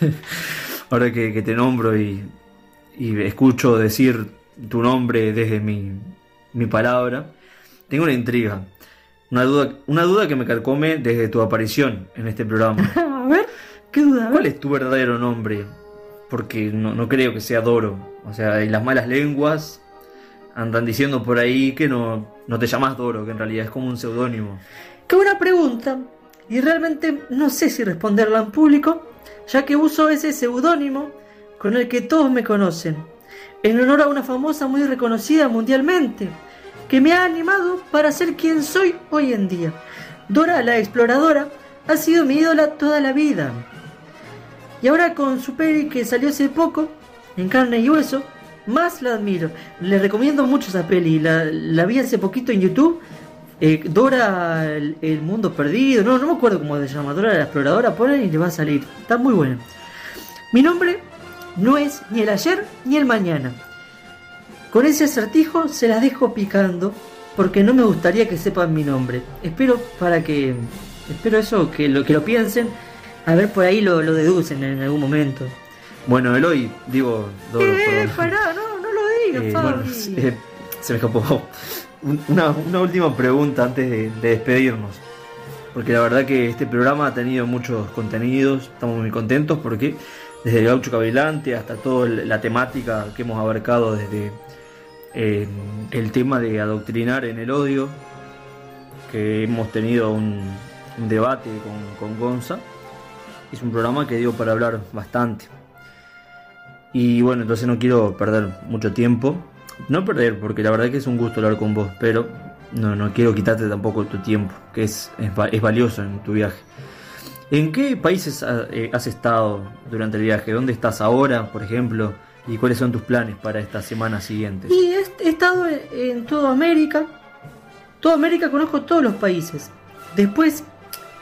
S4: *laughs* ahora que, que te nombro y y escucho decir tu nombre desde mi, mi palabra, tengo una intriga, una duda, una duda que me carcome desde tu aparición en este programa. *laughs*
S11: a ver, ¿qué duda?
S4: ¿Cuál es tu verdadero nombre? Porque no, no creo que sea Doro. O sea, en las malas lenguas andan diciendo por ahí que no, no te llamas Doro, que en realidad es como un seudónimo.
S11: Qué buena pregunta. Y realmente no sé si responderla en público, ya que uso ese seudónimo con el que todos me conocen, en honor a una famosa muy reconocida mundialmente, que me ha animado para ser quien soy hoy en día. Dora la exploradora ha sido mi ídola toda la vida. Y ahora con su peli que salió hace poco, en carne y hueso, más la admiro. Le recomiendo mucho esa peli, la, vi hace poquito en YouTube. Eh, Dora el, mundo perdido, no, no me acuerdo cómo se llama, Dora la exploradora, ponen y le va a salir. Está muy buena. Mi nombre no es ni el ayer ni el mañana. Con ese acertijo se las dejo picando porque no me gustaría que sepan mi nombre. Espero para que espero eso que lo que lo piensen, a ver por ahí lo, deducen en algún momento.
S4: Bueno, Eloy, digo,
S11: eh, pará, no, no lo digas,
S4: eh, eh, se me escapó. Una, última pregunta antes de, de despedirnos. Porque la verdad que este programa ha tenido muchos contenidos, estamos muy contentos porque desde el gaucho cavilante hasta toda la temática que hemos abarcado desde eh, el tema de adoctrinar en el odio, que hemos tenido un, debate con, con, Gonza.
S12: es un programa que dio para hablar bastante. Y bueno, entonces no quiero perder mucho tiempo. No perder, porque la verdad que es un gusto hablar con vos, pero no, no quiero quitarte tampoco tu tiempo, que es, es, valioso en tu viaje. ¿En qué países eh, has estado durante el viaje? ¿Dónde estás ahora, por ejemplo? ¿Y cuáles son tus planes para estas semanas siguientes?
S11: Y he, estado en, toda América. Toda América conozco todos los países. Después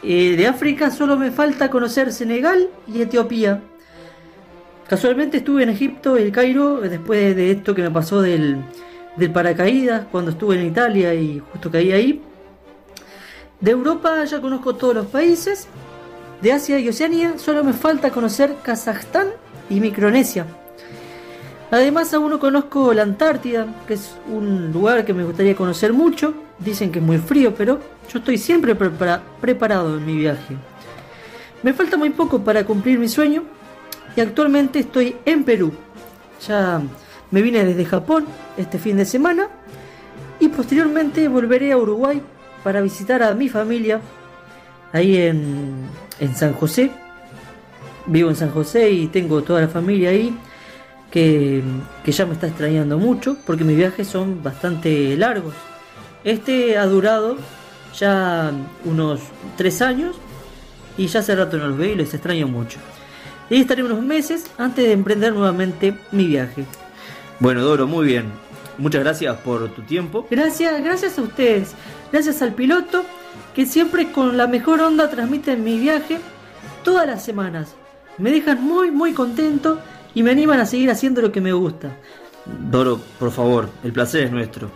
S11: eh, de África solo me falta conocer Senegal y Etiopía. Casualmente estuve en Egipto, el Cairo, después de esto que me pasó del, del paracaídas, cuando estuve en Italia y justo caí ahí. De Europa ya conozco todos los países. De Asia y Oceanía solo me falta conocer Kazajstán y Micronesia. Además aún no conozco la Antártida, que es un lugar que me gustaría conocer mucho. Dicen que es muy frío, pero yo estoy siempre preparado en mi viaje. Me falta muy poco para cumplir mi sueño, y actualmente estoy en Perú. Ya me vine desde Japón este fin de semana y posteriormente volveré a Uruguay para visitar a mi familia ahí en, en San José. Vivo en San José y tengo toda la familia ahí que, que ya me está extrañando mucho porque mis viajes son bastante largos. Este ha durado ya unos tres años y ya hace rato no los veo y les extraño mucho. Y estaré unos meses antes de emprender nuevamente mi viaje.
S12: Bueno, Doro, muy bien. Muchas gracias por tu tiempo.
S11: Gracias, gracias a ustedes. Gracias al piloto que siempre con la mejor onda transmite mi viaje todas las semanas. Me dejan muy, muy contento y me animan a seguir haciendo lo que me gusta.
S12: Doro, por favor, el placer es nuestro.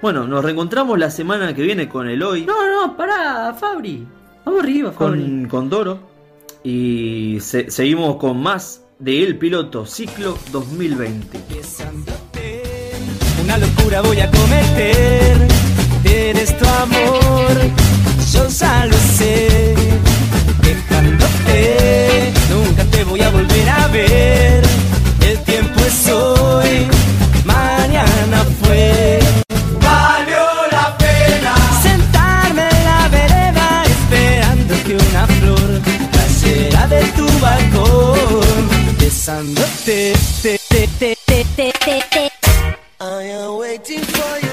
S12: Bueno, nos reencontramos la semana que viene con el hoy.
S11: No, no, pará, Fabri. Vamos arriba, Fabri.
S12: Con, con Doro. Y seguimos con más de El Piloto Ciclo 2020.
S13: Una locura voy a cometer, eres tu amor, yo ya sé. Dejándote, nunca te voy a volver a ver. El tiempo es hoy, mañana fue. tu balcón, besándote, te, te, te, te, te, te. I am waiting for you.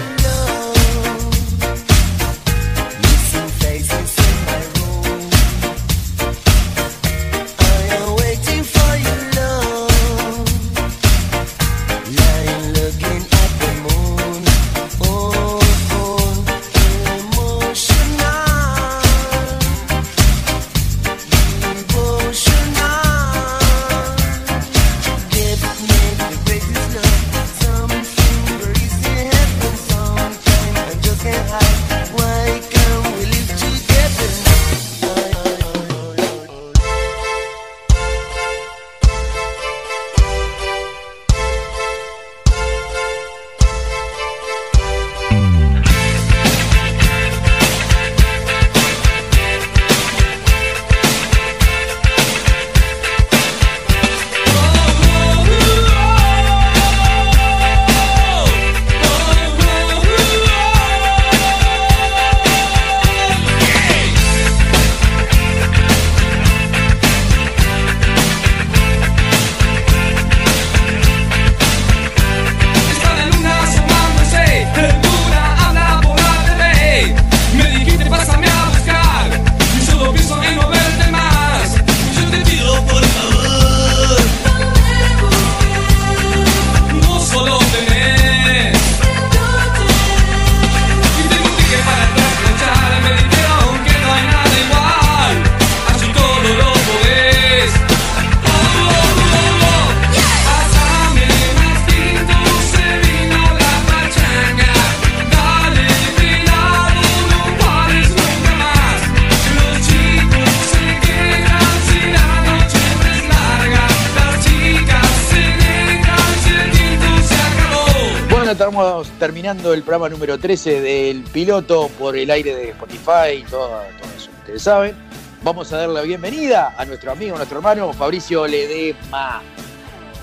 S2: El programa número 13 del piloto por el aire de Spotify y todo, eso que ustedes saben. Vamos a dar la bienvenida a nuestro amigo, nuestro hermano Fabricio Ledema.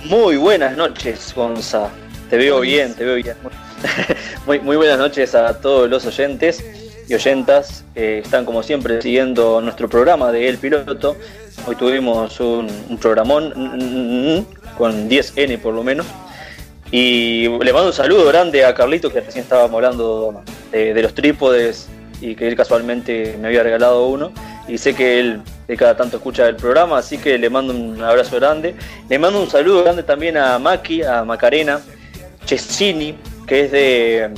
S4: Muy buenas noches, Gonza. Te veo bien, te veo bien. *laughs* Muy, muy buenas noches a todos los oyentes. y oyentas que están como siempre siguiendo nuestro programa de El Piloto. Hoy tuvimos un, un programón con 10N por lo menos. Y le mando un saludo grande a Carlito que recién estábamos hablando de, de los trípodes y que él casualmente me había regalado uno. Y sé que él de cada tanto escucha el programa, así que le mando un abrazo grande. Le mando un saludo grande también a Maki, a Macarena, Chesini, que es de,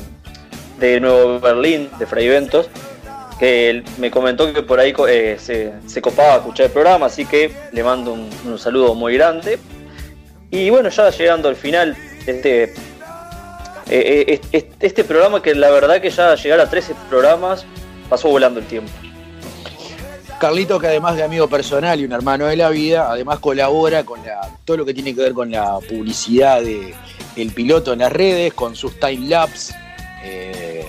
S4: de Nuevo Berlín, de Fray Ventos, que me comentó que por ahí eh, se, se, copaba escuchar el programa, así que le mando un, saludo muy grande. Y bueno, ya llegando al final este, eh, eh, este programa, que la verdad que ya llegar a 13 programas pasó volando el tiempo.
S2: Carlito, que además de amigo personal y un hermano de la vida, además colabora con la, todo lo que tiene que ver con la publicidad de piloto en las redes, con sus time lapse, eh,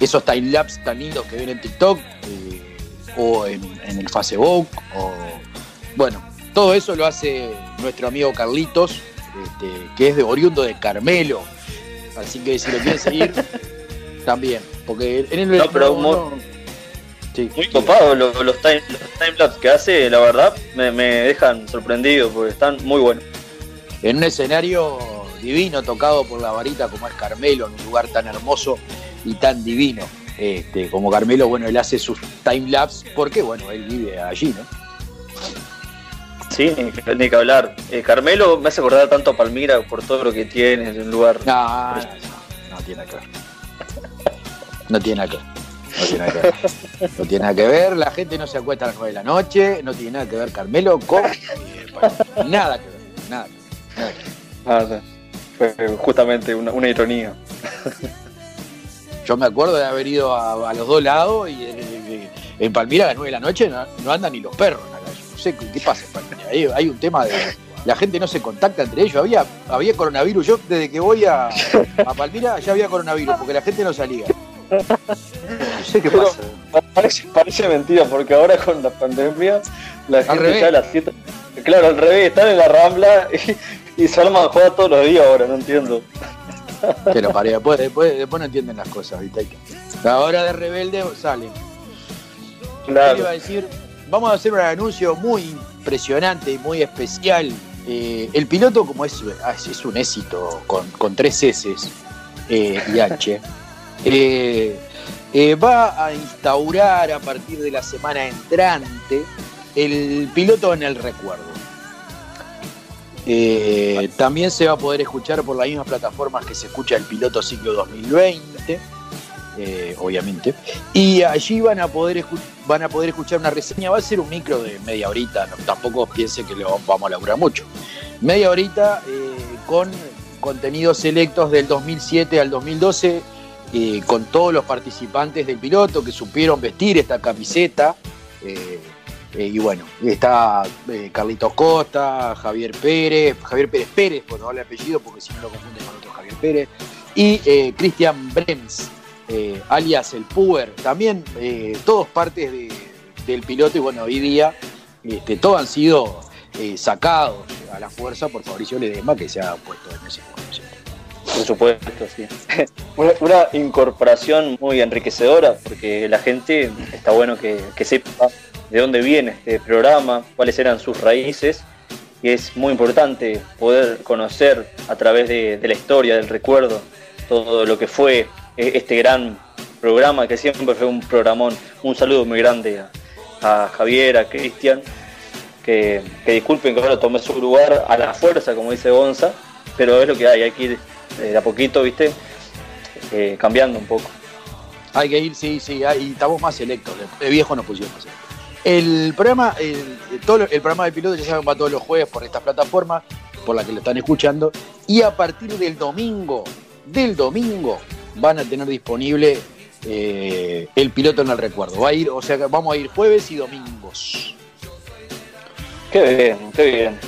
S2: esos time lapse tan lindos que ven en TikTok eh, o en, en, el Facebook, o bueno, todo eso lo hace nuestro amigo Carlitos, este, que es de oriundo de Carmelo, así que si lo quieren seguir, *laughs* también, porque en el
S4: no, pero no, Sí. Muy copado los, los, time, los timelapse que hace, la verdad, me, me, dejan sorprendido porque están muy buenos.
S2: En un escenario divino, tocado por la varita como es Carmelo, en un lugar tan hermoso y tan divino. Este, como Carmelo, bueno, él hace sus timelapse porque, bueno, él vive allí, ¿no?
S4: Sí, ni, ni que hablar. Eh, Carmelo me hace acordar tanto a Palmira por todo lo que tiene en un lugar.
S2: No, no, no tiene que ver. No tiene nada que ver. No tiene, nada que ver. no tiene nada que ver, la gente no se acuesta a las 9 de la noche, no tiene nada que ver Carmelo con. Eh, nada que ver, nada, nada que ver.
S4: Ah, fue justamente una, una, ironía.
S2: Yo me acuerdo de haber ido a, a los dos lados y eh, en Palmira a las 9 de la noche no, no, andan ni los perros sé qué pasa Palmira. Hay, hay un tema de. La gente no se contacta entre ellos. Había, había coronavirus. Yo desde que voy a, a Palmira ya había coronavirus porque la gente no salía.
S4: No sé qué Pero pasa. Parece, parece, mentira, porque ahora con la pandemia la
S2: al
S4: gente
S2: revés.
S4: ya a las 7. Claro, al revés, están en la rambla y, y se arman jugar todos los días ahora, no entiendo.
S2: Pero para después, después, después no entienden las cosas, ¿viste? La hora de rebelde salen.
S4: Claro.
S2: Iba a decir, vamos a hacer un anuncio muy impresionante y muy especial. Eh, el piloto, como es, es un éxito con, con tres S eh, y H. *laughs* Eh, eh, va a instaurar a partir de la semana entrante el piloto en el recuerdo. También se va a poder escuchar por las mismas plataformas que se escucha el piloto ciclo 2020, obviamente. Y allí van a, poder van a poder escuchar una reseña. Va a ser un micro de media horita, tampoco piense que lo vamos a laburar mucho. Media horita con contenidos selectos del 2007 al 2012 eh, con todos los participantes del piloto que supieron vestir esta camiseta. Eh, eh, y bueno, está Carlitos Costa, Javier Pérez, Javier Pérez Pérez, por no darle apellido porque si no lo confunden con otro Javier Pérez, y Cristian Brems, alias el Puer, también todos partes de, del piloto y bueno, hoy día este, todos han sido sacados a la fuerza por Fabricio Ledesma que se ha puesto en ese puesto.
S4: Por supuesto, sí. *laughs* Una, incorporación muy enriquecedora porque la gente está bueno que, sepa de dónde viene este programa, cuáles eran sus raíces y es muy importante poder conocer a través de la historia, del recuerdo, todo lo que fue este gran programa que siempre fue un programón. Un saludo muy grande a, a Javier, a Cristian, que, que, disculpen que ahora tomé su lugar a la fuerza, como dice Gonza, pero es lo que hay, hay que ir de a poquito, ¿viste? Eh, cambiando un poco.
S2: Hay que ir, sí, sí, y estamos más selectos, de viejo nos pusimos más El programa, el, todo, el programa de piloto ya saben va todos los jueves por estas plataformas, por la que lo están escuchando, y a partir del domingo, del domingo, van a tener disponible eh, el piloto en el recuerdo. Va a ir, o sea vamos a ir jueves y domingos.
S4: Qué bien, qué bien.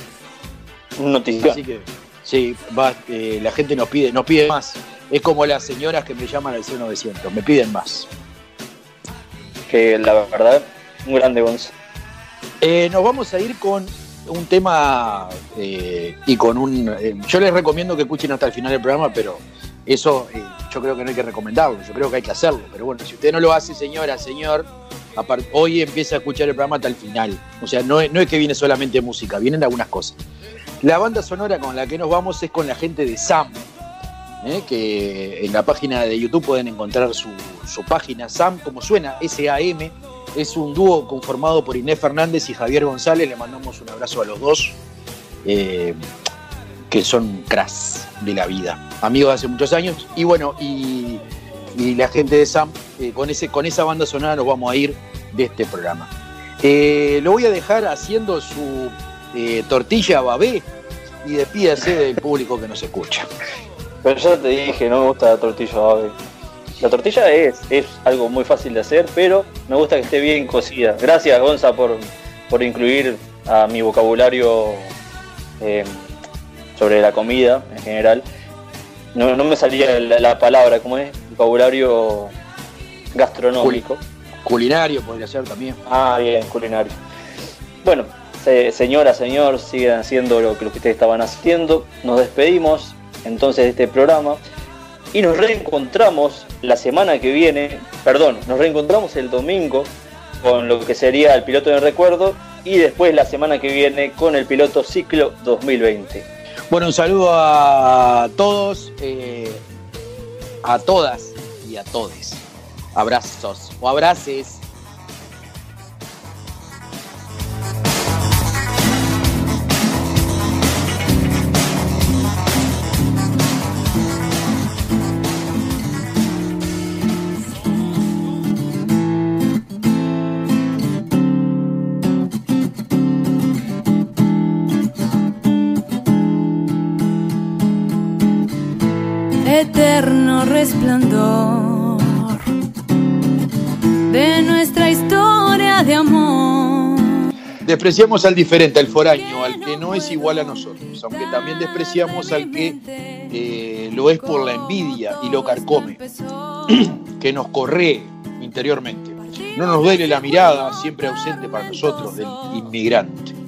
S4: Noticia.
S2: Así que Sí, va, eh, la gente nos pide, nos pide más. Es como las señoras que me llaman al 0900, me piden más.
S4: Que la verdad, un grande Gonz.
S2: Eh, nos vamos a ir con un tema eh, y con un. Eh, yo les recomiendo que escuchen hasta el final del programa, pero Eso eh, yo creo que no hay que recomendarlo, yo creo que hay que hacerlo. Pero bueno, si usted no lo hace, señora, señor, hoy empieza a escuchar el programa hasta el final. O sea, no es, no es que viene solamente música, vienen algunas cosas. La banda sonora con la que nos vamos es con la gente de Sam, ¿eh? que en la página de YouTube pueden encontrar su, página, Sam, como suena, S-A-M. Es un dúo conformado por Inés Fernández y Javier González. Le mandamos un abrazo a los dos, eh, que son cras de la vida, amigos de hace muchos años. Y bueno, y, la gente de Sam, eh, con, ese, con esa banda sonora nos vamos a ir de este programa. lo voy a dejar haciendo su tortilla babé y despídase del *laughs* público que nos escucha.
S4: Pero ya te dije, no me gusta la tortilla La tortilla es, es algo muy fácil de hacer, pero me gusta que esté bien cocida. Gracias, Gonza, por, por incluir a mi vocabulario eh, sobre la comida en general. No, me salía la, palabra, ¿cómo es? Vocabulario gastronómico.
S2: culinario podría ser también.
S4: Ah, bien, culinario. Bueno, señora, señor, sigan haciendo lo que ustedes estaban haciendo. Nos despedimos entonces de este programa y nos reencontramos la semana que viene, perdón, nos reencontramos el domingo con lo que sería el piloto de recuerdo y después la semana que viene con el piloto ciclo 2020.
S2: Bueno, un saludo a todos, eh, a todas y a todes. Abrazos o abraces.
S14: Eterno resplandor de nuestra historia de amor.
S2: Despreciamos al diferente, al foráneo, al que no es igual a nosotros, aunque también despreciamos al que eh, lo es por la envidia y lo carcome, *clears throat* que nos corre interiormente. No nos duele la mirada, siempre ausente para nosotros, del inmigrante.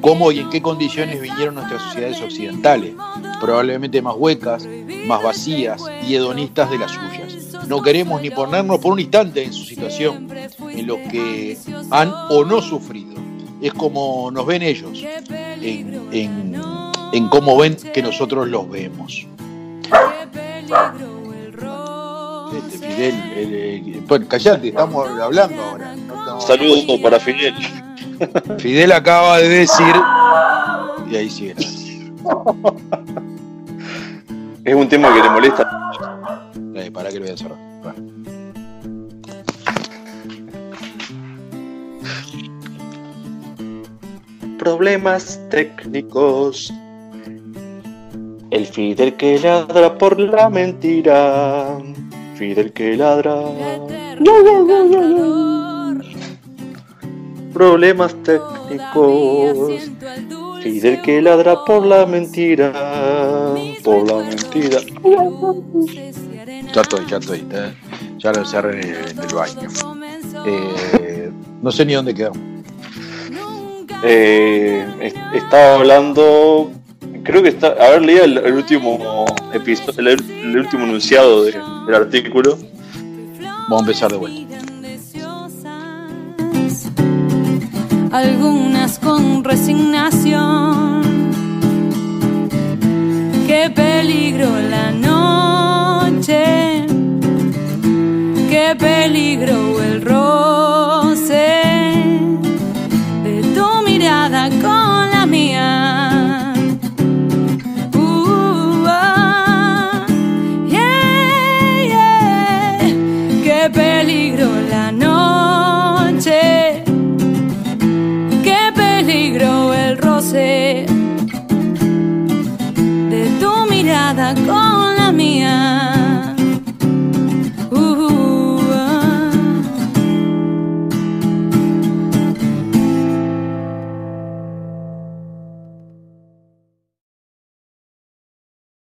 S2: ¿Cómo y en qué condiciones vinieron nuestras sociedades occidentales? Probablemente más huecas, más vacías y hedonistas de las suyas. No queremos ni ponernos por un instante en su situación, en lo que han o no sufrido. Es como nos ven ellos, en, cómo ven que nosotros los vemos. Este, Fidel, bueno, callate, estamos hablando ahora.
S4: Saludos para Fidel.
S2: Fidel acaba de decir. Y ahí sigue.
S4: Es un tema que le molesta.
S2: para que lo voy a cerrar.
S4: Problemas técnicos. El Fidel que ladra por la mentira. Fidel que ladra. Problemas técnicos. Fidel que ladra por la mentira, por la mentira.
S2: Ya estoy, ya estoy. Ya lo cerré en el baño. Eh, no sé ni dónde quedamos.
S4: Eh, estaba hablando. Creo que está. A ver, leía el, último episodio, el, último enunciado del artículo.
S2: Vamos a empezar de vuelta.
S14: Algunas con resignación. Qué peligro la noche, qué peligro el